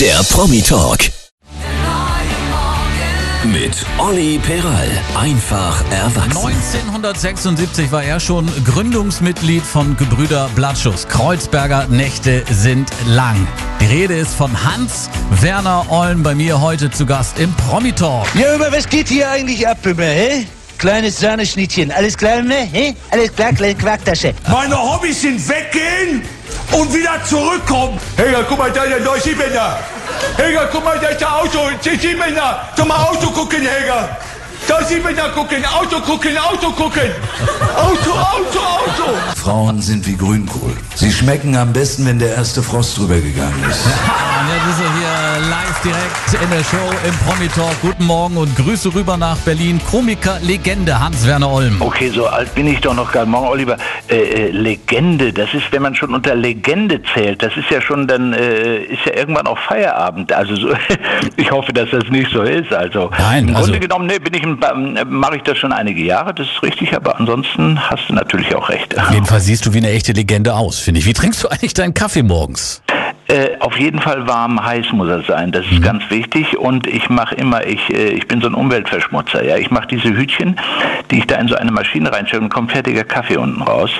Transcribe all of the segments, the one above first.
Der Promi Talk. Mit Olli Peral. Einfach erwachsen. 1976 war er schon Gründungsmitglied von Gebrüder Blattschuss. Kreuzberger Nächte sind lang. Die Rede ist von Hans Werner Olm bei mir heute zu Gast im Promi Talk. Ja, über was geht hier eigentlich ab immer, hä? Kleines Sahneschnittchen, alles klar, ne? Hä? Alles klar, kleine Quarktasche. Meine Hobbys sind weggehen und wieder zurückkommen. Helga, guck mal, da ist der neue Siebender. Helga, guck mal, da ist der Auto. Siebender. Zum mal Auto gucken, Helga. Da Siebender gucken, Auto gucken, Auto gucken. Auto, Auto, Auto. Frauen sind wie Grünkohl. Sie schmecken am besten, wenn der erste Frost drüber gegangen ist. Jetzt ist er hier live direkt in der Show im Promi Talk. Guten Morgen und Grüße rüber nach Berlin. Komiker, Legende Hans-Werner Olm. Okay, so alt bin ich doch noch gar nicht. Morgen, Oliver. Äh, äh, Legende, das ist, wenn man schon unter Legende zählt, das ist ja schon dann, äh, ist ja irgendwann auch Feierabend. Also so, ich hoffe, dass das nicht so ist. Also Nein, im also- Grunde genommen, ne, bin ich, ähm, mache ich das schon einige Jahre, das ist richtig, aber ansonsten hast du natürlich auch recht. Auf jeden Fall siehst du wie eine echte Legende aus, finde ich. Wie trinkst du eigentlich deinen Kaffee morgens? Äh, auf jeden Fall warm, heiß muss er sein. Das ist ganz wichtig. Und ich mache immer, ich, äh, ich bin so ein Umweltverschmutzer. Ja, ich mache diese Hütchen, die ich da in so eine Maschine reinstelle und kommt fertiger Kaffee unten raus.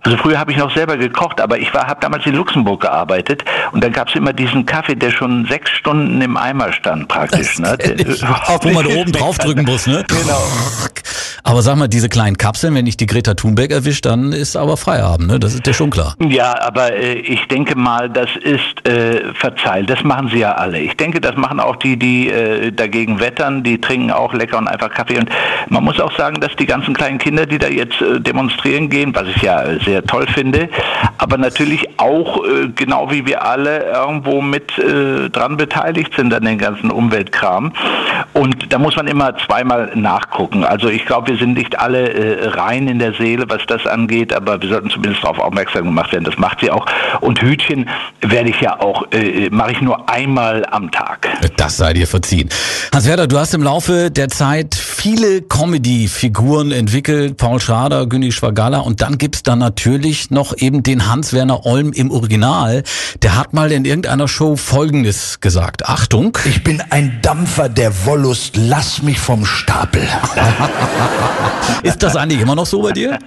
Also früher habe ich noch selber gekocht, aber ich war, habe damals in Luxemburg gearbeitet und da gab es immer diesen Kaffee, der schon sechs Stunden im Eimer stand praktisch. ne? Der- Wo man oben draufdrücken muss, ne? Genau. Aber sag mal, diese kleinen Kapseln, wenn ich die Greta Thunberg erwischt, dann ist aber Feierabend, ne? Das ist dir schon klar. Ja, aber äh, ich denke mal, das ist äh, verzeiht. Das machen sie ja alle. Ich denke, das machen auch die, die äh, dagegen wettern. Die trinken auch lecker und einfach Kaffee. Und man muss auch sagen, dass die ganzen kleinen Kinder, die da jetzt äh, demonstrieren gehen, was ich ja sehr toll finde, aber natürlich auch, äh, genau wie wir alle, irgendwo mit äh, dran beteiligt sind an den ganzen Umweltkram. Und da muss man immer zweimal nachgucken. Also ich glaube, wir sind nicht alle äh, rein in der Seele, was das angeht, aber wir sollten zumindest darauf aufmerksam gemacht werden. Das macht sie auch. Und Hütchen werde ich ja auch, äh, mache ich nur einmal am Tag. Das sei dir verziehen. Hans-Werder, du hast im Laufe der Zeit viele Comedy-Figuren entwickelt. Paul Schrader, Günni Schwagalla und dann gibt's da natürlich noch eben den Hans-Werner Olm im Original. Der hat mal in irgendeiner Show Folgendes gesagt. Achtung. Ich bin ein Dampfer der Wollust. Lass mich vom Stapel. Ist das eigentlich immer noch so bei dir?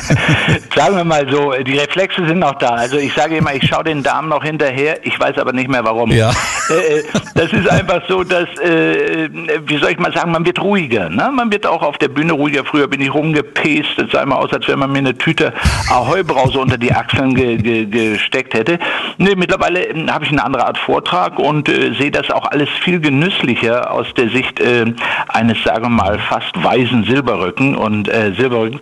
Sagen wir mal so, die Reflexe sind noch da. Also ich sage immer, ich schaue den Damen noch hinterher, ich weiß aber nicht mehr warum. Ja. Äh, äh, das ist einfach so, dass, äh, wie soll ich mal sagen, man wird ruhiger. Ne? Man wird auch auf der Bühne ruhiger. Früher bin ich rumgepest, es sah immer aus, als wenn man mir eine Tüte Ahoi-Brause unter die Achseln ge ge gesteckt hätte. Nee, mittlerweile ähm, habe ich eine andere Art Vortrag und äh, sehe das auch alles viel genüsslicher aus der Sicht äh, eines, sagen wir mal, fast weisen Silberrücken und äh, Silberrücken.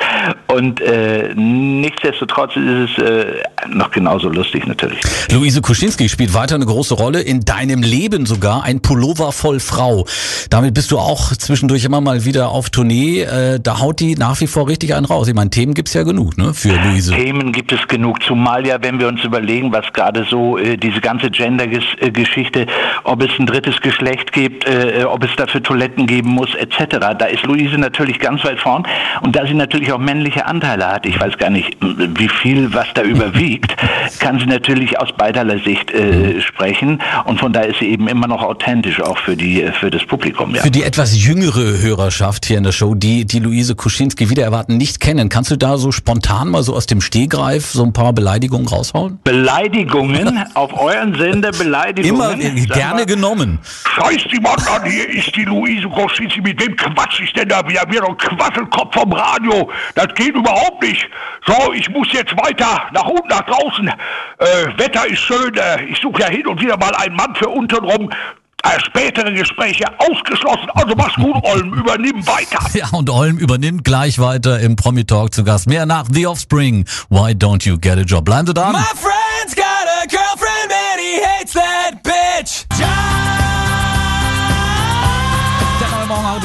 Und äh, nichtsdestotrotz ist es äh, noch genauso lustig natürlich. Luise Kuschinski spielt weiter eine große Rolle, in deinem Leben sogar, ein Pullover voll Frau. Damit bist du auch zwischendurch immer mal wieder auf Tournee. Äh, da haut die nach wie vor richtig einen raus. Ich meine, Themen gibt's ja genug, ne, für Luise. Themen gibt es genug, zumal ja, wenn wir uns überlegen, was gerade so äh, diese ganze Gender-Geschichte, ob es ein drittes Geschlecht gibt, äh, ob es dafür Toiletten geben muss, etc. Da ist Luise natürlich ganz weit vorn und da sie natürlich auch männliche Anteile hat, ich weiß gar nicht, wie viel was da überwiegt, kann sie natürlich aus beiderlei Sicht äh, sprechen und von daher ist sie eben immer noch authentisch auch für die äh, für das Publikum. Ja. Für die etwas jüngere Hörerschaft hier in der Show, die die Luise Kuschinski wieder erwarten nicht kennen, kannst du da so spontan mal so aus dem Stehgreif so ein paar Beleidigungen raushauen? Beleidigungen auf euren Sender Beleidigungen. Immer äh, gerne genommen. Scheiß die Mann an, hier ist die Luise Koschitzi. Mit wem quatsch ich denn da? Wir haben hier noch einen Quasselkopf vom Radio. Das geht überhaupt nicht. So, ich muss jetzt weiter nach unten, nach draußen. Äh, Wetter ist schön. Äh, ich suche ja hin und wieder mal einen Mann für untenrum. Äh, spätere Gespräche ausgeschlossen. Also mach's gut, Olm. Übernimm weiter. Ja, und Olm übernimmt gleich weiter im Promi Talk zu Gast. Mehr nach The Offspring. Why don't you get a job? Bleiben Sie dran. My friend's got a girlfriend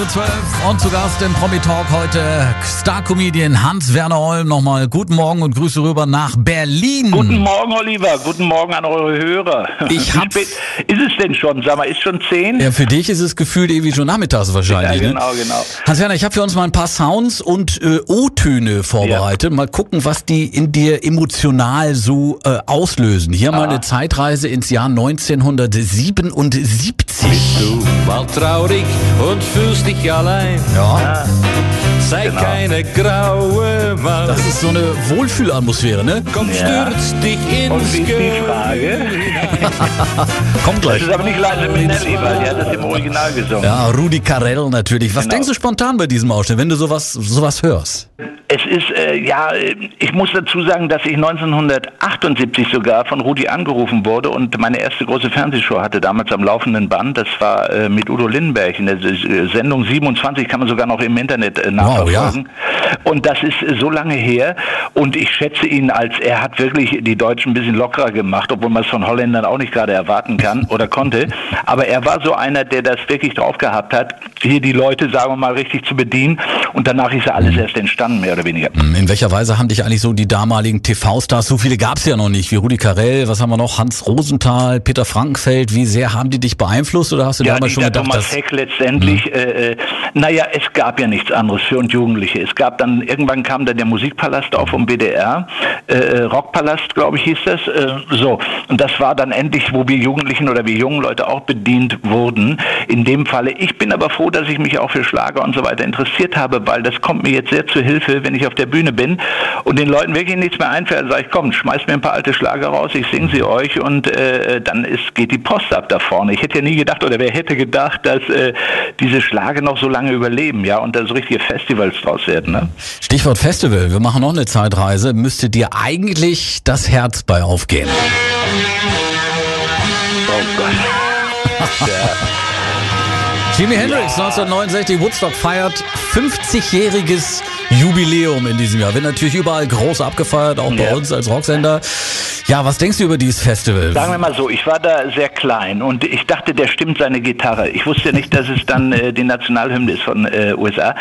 12 und zu Gast im Promi Talk heute Star-Comedian Hans-Werner Olm. Nochmal guten Morgen und Grüße rüber nach Berlin. Guten Morgen, Oliver. Guten Morgen an eure Hörer. Ich Wie hab- spät ist es denn schon? Sag mal, ist schon zehn? Ja, für dich ist es gefühlt ewig schon nachmittags wahrscheinlich. Ja, genau, ne? genau. Hans-Werner, ich habe für uns mal ein paar Sounds und äh, O-Töne vorbereitet. Mal gucken, was die in dir emotional so äh, auslösen. Hier Ah. mal eine Zeitreise ins Jahr 1977. Du mal traurig und fühlst dich allein. Ja, Sei Genau. keine graue Maus. das ist so eine Wohlfühlatmosphäre, ne? Komm, stürz dich ins Und wie ist die Gewölbe Frage? Kommt Das gleich. ist aber nicht Liza Minnelli, weil die hat das im Original gesungen. Ja, Rudi Carell natürlich. Was Genau. denkst du spontan bei diesem Ausschnitt, wenn du sowas, sowas hörst? Es ist, äh, ja, äh, ich muss dazu sagen, dass ich 1978 sogar von Rudi angerufen wurde und meine erste große Fernsehshow hatte damals am laufenden Band. Das war äh, mit Udo Lindenberg in der äh, Sendung 27, kann man sogar noch im Internet äh, nachverfolgen. Und das ist äh, so lange her und ich schätze ihn als, er hat wirklich die Deutschen ein bisschen lockerer gemacht, obwohl man es von Holländern auch nicht gerade erwarten kann oder konnte. Aber er war so einer, der das wirklich drauf gehabt hat, hier die Leute, sagen wir mal, richtig zu bedienen. Und danach ist ja alles erst entstanden, mehr oder weniger. In welcher Weise haben dich eigentlich so die damaligen TV-Stars, so viele gab es ja noch nicht, wie Rudi Carell, was haben wir noch, Hans Rosenthal, Peter Frankenfeld, wie sehr haben die dich beeinflusst oder hast du Ja, damals schon gedacht, Thomas dass... Heck letztendlich, äh, äh, naja, es gab ja nichts anderes für uns Jugendliche. Es gab dann, irgendwann kam dann der Musikpalast auf vom BDR, äh, äh, Rockpalast, glaube ich, hieß das, äh, so. Und das war dann endlich, wo wir Jugendlichen oder wir jungen Leute auch bedient wurden. In dem Falle, ich bin aber froh, dass ich mich auch für Schlager und so weiter interessiert habe, weil das kommt mir jetzt sehr zu Hilfe, wenn ich auf der Bühne bin und den Leuten wirklich nichts mehr einfällt, sage ich, komm, schmeißt mir ein paar alte Schlager raus, ich singe sie euch und äh, dann ist, geht die Post ab da vorne. Ich hätte ja nie gedacht, oder wer hätte gedacht, dass äh, diese Schlager noch so lange überleben, ja, und da so richtige Festivals draus werden, ne? Stichwort Festival, wir machen noch eine Zeitreise, müsste dir eigentlich das Herz bei aufgehen. Oh Gott. Jimi Hendrix 1969, Woodstock feiert 50-jähriges Jubiläum in diesem Jahr. Wird natürlich überall groß abgefeiert, auch bei Ja. uns als Rocksender. Ja, was denkst du über dieses Festival? Sagen wir mal so, ich war da sehr klein und ich dachte, der stimmt seine Gitarre. Ich wusste nicht, dass es dann äh, die Nationalhymne ist von äh, USA.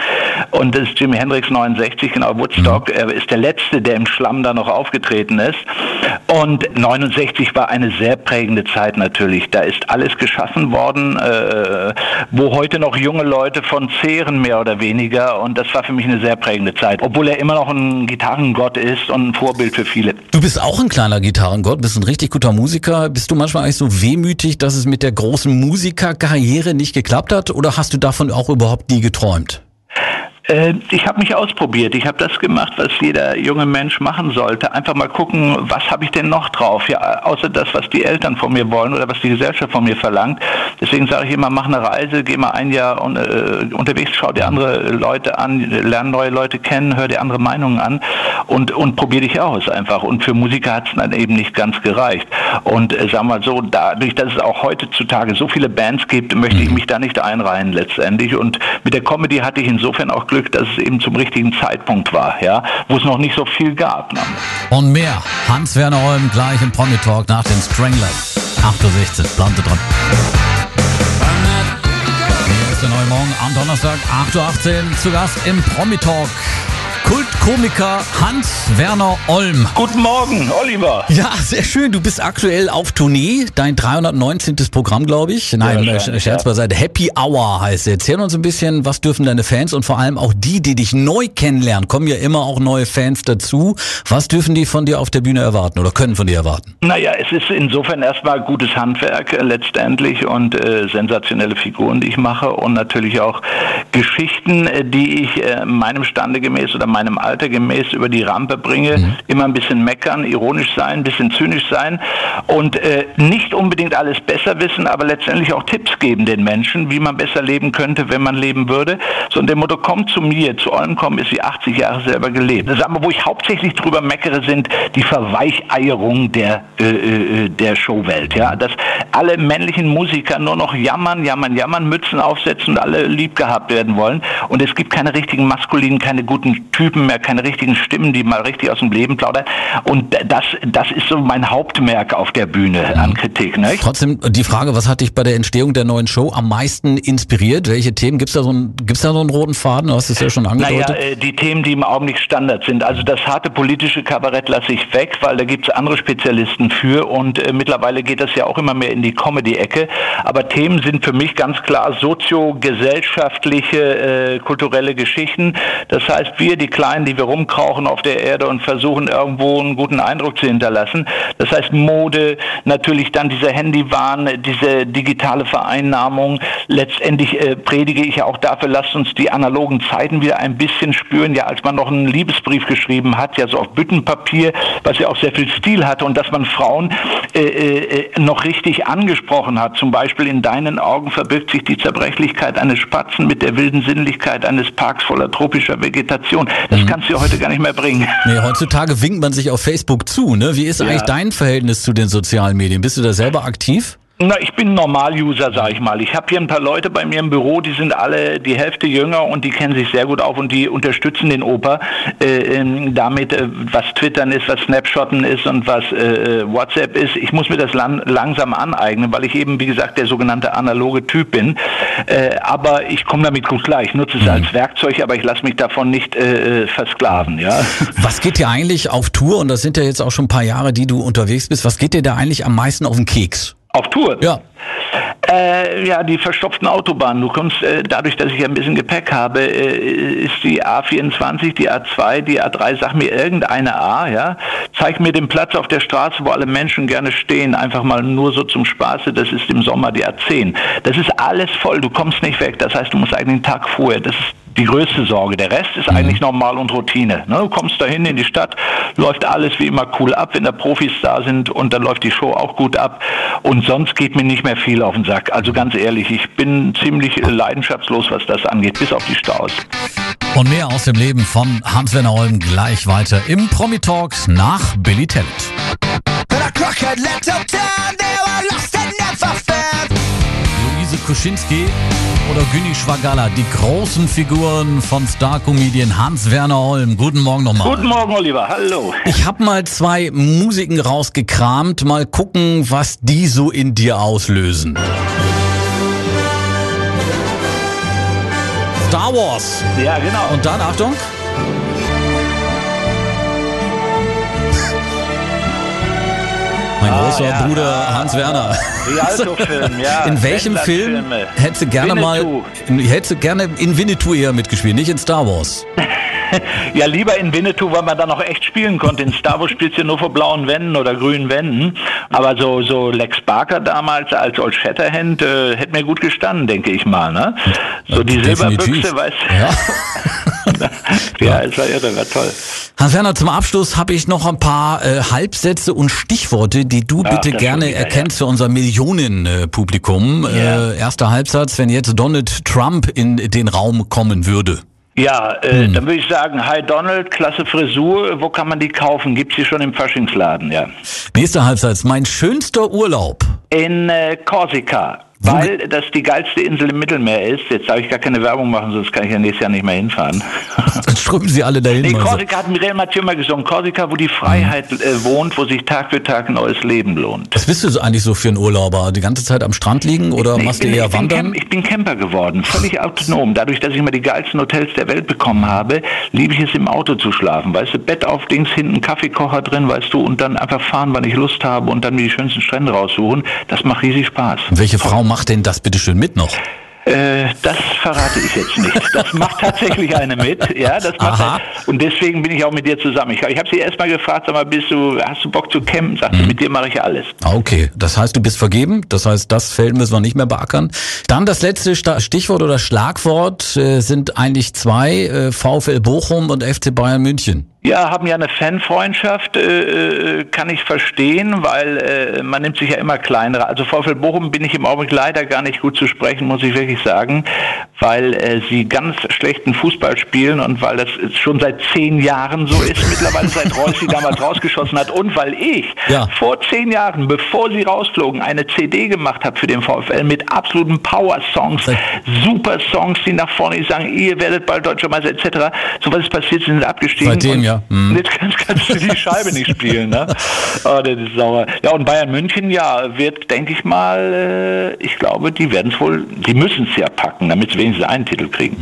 Und das ist Jimi Hendrix 69, genau, Woodstock. Er ist der Letzte, der im Schlamm da noch aufgetreten ist. Und 69 war eine sehr prägende Zeit natürlich. Da ist alles geschaffen worden, äh, heute noch junge Leute von zehren, mehr oder weniger. Und das war für mich eine sehr prägende Zeit. Obwohl er immer noch ein Gitarrengott ist und ein Vorbild für viele. Du bist auch ein kleiner Gitarrengott, bist ein richtig guter Musiker. Bist du manchmal eigentlich so wehmütig, dass es mit der großen Musikerkarriere nicht geklappt hat? Oder hast du davon auch überhaupt nie geträumt? Äh, Ich habe mich ausprobiert. Ich habe das gemacht, was jeder junge Mensch machen sollte. Einfach mal gucken, was habe ich denn noch drauf? Ja, außer das, was die Eltern von mir wollen oder was die Gesellschaft von mir verlangt. Deswegen sage ich immer, mach eine Reise, geh mal ein Jahr un äh, unterwegs, schau dir andere Leute an, lern neue Leute kennen, hör dir andere Meinungen an und, und probier dich aus einfach. Und für Musiker hat es dann eben nicht ganz gereicht. Und äh, sagen wir mal so, dadurch, dass es auch heutzutage so viele Bands gibt, möchte ich mich da nicht einreihen letztendlich. Und mit der Comedy hatte ich insofern auch Glück, dass es eben zum richtigen Zeitpunkt war, ja, wo es noch nicht so viel gab. Ne? Und mehr. Hans-Werner Olm gleich im Promi Talk nach den Stranglers. 8.16 Uhr, bleibt dran. Hier ist der neue Morgen am Donnerstag, 8.18 Uhr, zu Gast im Promi Talk. Kultkomiker Hans-Werner Olm. Guten Morgen, Oliver. Ja, sehr schön. Du bist aktuell auf Tournee. Dein 319. Programm, glaube ich. Nein, Ja, äh, Scherz ja. beiseite. Happy Hour heißt es. Erzähl uns ein bisschen, was dürfen deine Fans und vor allem auch die, die dich neu kennenlernen, kommen ja immer auch neue Fans dazu. Was dürfen die von dir auf der Bühne erwarten oder können von dir erwarten? Naja, es ist insofern erstmal gutes Handwerk äh, letztendlich und äh, sensationelle Figuren, die ich mache und natürlich auch Geschichten, äh, die ich äh, meinem Stande gemäß oder meinem Alter gemäß über die Rampe bringe. Immer ein bisschen meckern, ironisch sein, ein bisschen zynisch sein und äh, nicht unbedingt alles besser wissen, aber letztendlich auch Tipps geben den Menschen, wie man besser leben könnte, wenn man leben würde. So und dem Motto, komm zu mir, zu Olm kommen, ist sie 80 Jahre selber gelebt. Das aber, wo ich hauptsächlich drüber meckere, sind die Verweicheierung der, äh, äh, der Showwelt. Ja? Dass alle männlichen Musiker nur noch jammern, jammern, jammern, Mützen aufsetzen und alle lieb gehabt werden wollen. Und es gibt keine richtigen maskulinen, keine guten Typen Typen mehr, keine richtigen Stimmen, die mal richtig aus dem Leben plaudern. Und das, das ist so mein Hauptmerk auf der Bühne an Kritik. Ne? Trotzdem die Frage, was hat dich bei der Entstehung der neuen Show am meisten inspiriert? Welche Themen gibt's da so einen, gibt's da so einen roten Faden? Du hast es ja schon angedeutet. Naja, äh, die Themen, die im Augenblick Standard sind. Also das harte politische Kabarett lasse ich weg, weil da gibt's andere Spezialisten für und äh, mittlerweile geht das ja auch immer mehr in die Comedy-Ecke. Aber Themen sind für mich ganz klar sozio-gesellschaftliche, äh, kulturelle Geschichten. Das heißt, wir, die Kleinen, die wir rumkrauchen auf der Erde und versuchen irgendwo einen guten Eindruck zu hinterlassen. Das heißt Mode, natürlich dann dieser Handywahn, diese digitale Vereinnahmung. Letztendlich äh, predige ich ja auch dafür, lasst uns die analogen Zeiten wieder ein bisschen spüren. Ja, als man noch einen Liebesbrief geschrieben hat, ja so auf Büttenpapier, was ja auch sehr viel Stil hatte und dass man Frauen äh, äh, noch richtig angesprochen hat. Zum Beispiel in deinen Augen verbirgt sich die Zerbrechlichkeit eines Spatzen mit der wilden Sinnlichkeit eines Parks voller tropischer Vegetation. Das kannst du ja heute gar nicht mehr bringen. Nee, heutzutage winkt man sich auf Facebook zu. Ne? Wie ist eigentlich dein Verhältnis zu den sozialen Medien? Bist du da selber aktiv? Na, ich bin ein Normal-User, sag ich mal. Ich habe hier ein paar Leute bei mir im Büro, die sind alle die Hälfte jünger und die kennen sich sehr gut auf und die unterstützen den Opa äh, ähm, damit, äh, was Twittern ist, was Snapshotten ist und was äh, äh, WhatsApp ist. Ich muss mir das lan langsam aneignen, weil ich eben, wie gesagt, der sogenannte analoge Typ bin. Äh, aber ich komme damit gut klar. Ich nutze es als Werkzeug, aber ich lasse mich davon nicht äh, äh, versklaven. Ja. Was geht dir eigentlich auf Tour, und das sind ja jetzt auch schon ein paar Jahre, die du unterwegs bist, was geht dir da eigentlich am meisten auf den Keks? Auf Tour? Ja. Äh, ja, die verstopften Autobahnen. Du kommst, äh, dadurch, dass ich ein bisschen Gepäck habe, äh, ist die A24, die A2, die A3, sag mir irgendeine A, ja. Zeig mir den Platz auf der Straße, wo alle Menschen gerne stehen, einfach mal nur so zum Spaße. Das ist im Sommer die A10. Das ist alles voll, du kommst nicht weg. Das heißt, du musst eigentlich einen Tag vorher. Das ist die größte Sorge. Der Rest ist eigentlich normal und Routine. Ne? Du kommst dahin in die Stadt, läuft alles wie immer cool ab, wenn da Profis da sind und dann läuft die Show auch gut ab. Und sonst geht mir nicht mehr viel auf den Sack. Also ganz ehrlich, ich bin ziemlich leidenschaftslos, was das angeht, bis auf die Staus. Und mehr aus dem Leben von Hans-Werner Holm gleich weiter im Promi Talks nach Billy Talent. Luise Kuschinski oder Günni Schwagala, die großen Figuren von Star-Comedian Hans-Werner Holm. Guten Morgen nochmal. Guten Morgen, Oliver. Hallo. Ich habe mal zwei Musiken rausgekramt, mal gucken, was die so in dir auslösen. Star Wars. Ja, genau. Und dann, Achtung. Mein großer ja, Bruder Hans Werner. Rialto-Film, ja. In welchem Film hättest du gerne Winnetou. mal, hättest du gerne in Winnetou eher mitgespielt, nicht in Star Wars? Ja, lieber in Winnetou, weil man da noch echt spielen konnte. In Star Wars spielst du nur vor blauen Wänden oder grünen Wänden. Aber so, so Lex Barker damals als Old Shatterhand äh, hätte mir gut gestanden, denke ich mal. Ne? So die Definitiv. Silberbüchse, weißt du? Ja. Ja, es war irre, war toll. Hans Werner, zum Abschluss habe ich noch ein paar äh, Halbsätze und Stichworte, die du Ach, bitte gerne erkennst für unser Millionen-Publikum. Ja. Äh, erster Halbsatz, wenn jetzt Donald Trump in den Raum kommen würde. Ja, äh, dann würde ich sagen, Hi Donald, klasse Frisur, wo kann man die kaufen? Gibt's die schon im Faschingsladen, ja. Nächster Halbsatz, mein schönster Urlaub. In äh, Korsika, weil das die geilste Insel im Mittelmeer ist. Jetzt darf ich gar keine Werbung machen, sonst kann ich ja nächstes Jahr nicht mehr hinfahren. Dann strömen sie alle dahin. Nee, also. Korsika hat Mireille Mathieu mal gesungen. Korsika, wo die Freiheit äh, wohnt, wo sich Tag für Tag ein neues Leben lohnt. Was bist du eigentlich so für ein Urlauber? Die ganze Zeit am Strand liegen oder Nee, machst ich du bin, eher ich, bin wandern? Camp, ich bin Camper geworden, völlig autonom. Dadurch, dass ich immer die geilsten Hotels der Welt bekommen habe, liebe ich es im Auto zu schlafen. Weißt du, Bett auf Dings, hinten Kaffeekocher drin, weißt du, und dann einfach fahren, wann ich Lust habe und dann mir die schönsten Strände raussuchen. Das macht riesig Spaß. Welche Frau macht denn das bitte schön mit noch? Äh, das verrate ich jetzt nicht. Das macht tatsächlich eine mit, ja, das macht eine. und deswegen bin ich auch mit dir zusammen. Ich, ich habe sie erst mal gefragt, sag mal, bist du, hast du Bock zu campen? Sagt Mhm. mit dir mache ich alles. Ah, Okay, das heißt, du bist vergeben. Das heißt, das Feld müssen wir nicht mehr beackern. Dann das letzte Stichwort oder Schlagwort äh, sind eigentlich zwei, äh, VfL Bochum und FC Bayern München. Ja, haben ja eine Fanfreundschaft, äh, äh, kann ich verstehen, weil äh, man nimmt sich ja immer kleinere. Also VfL Bochum bin ich im Augenblick leider gar nicht gut zu sprechen, muss ich wirklich sagen, weil äh, sie ganz schlechten Fußball spielen und weil das schon seit zehn Jahren so ist, mittlerweile seit Reus sie damals rausgeschossen hat und weil ich Ja. vor zehn Jahren, bevor sie rausflogen, eine CD gemacht habe für den VfL mit absoluten Power-Songs, super Songs, die nach vorne sagen, ihr werdet bald Deutscher Meister etc. So was ist passiert, sie sind abgestiegen. Seitdem, und ja. Mhm. Jetzt kannst, kannst du die Scheibe nicht spielen, ne? Oh, das ist sauer. Ja, und Bayern München, ja, wird, denke ich mal, äh, ich glaube, die werden es wohl, die müssen es ja packen, damit sie wenigstens einen Titel kriegen.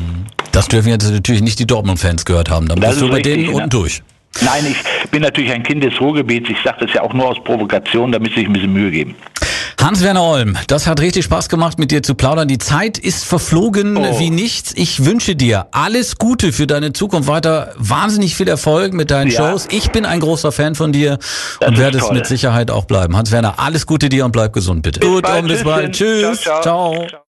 Das dürfen jetzt natürlich nicht die Dortmund-Fans gehört haben. Dann Das bist du bei richtig, denen ne? unten durch. Nein, ich bin natürlich ein Kind des Ruhrgebiets. Ich sage das ja auch nur aus Provokation, damit sie sich ein bisschen Mühe geben. Hans-Werner Olm, das hat richtig Spaß gemacht, mit dir zu plaudern. Die Zeit ist verflogen Oh. wie nichts. Ich wünsche dir alles Gute für deine Zukunft weiter. Wahnsinnig viel Erfolg mit deinen Ja. Shows. Ich bin ein großer Fan von dir Das und werde es mit Sicherheit auch bleiben. Hans-Werner, alles Gute dir und bleib gesund, bitte. Gut, bald. und bis bald. Tschüss. Ciao, ciao. ciao.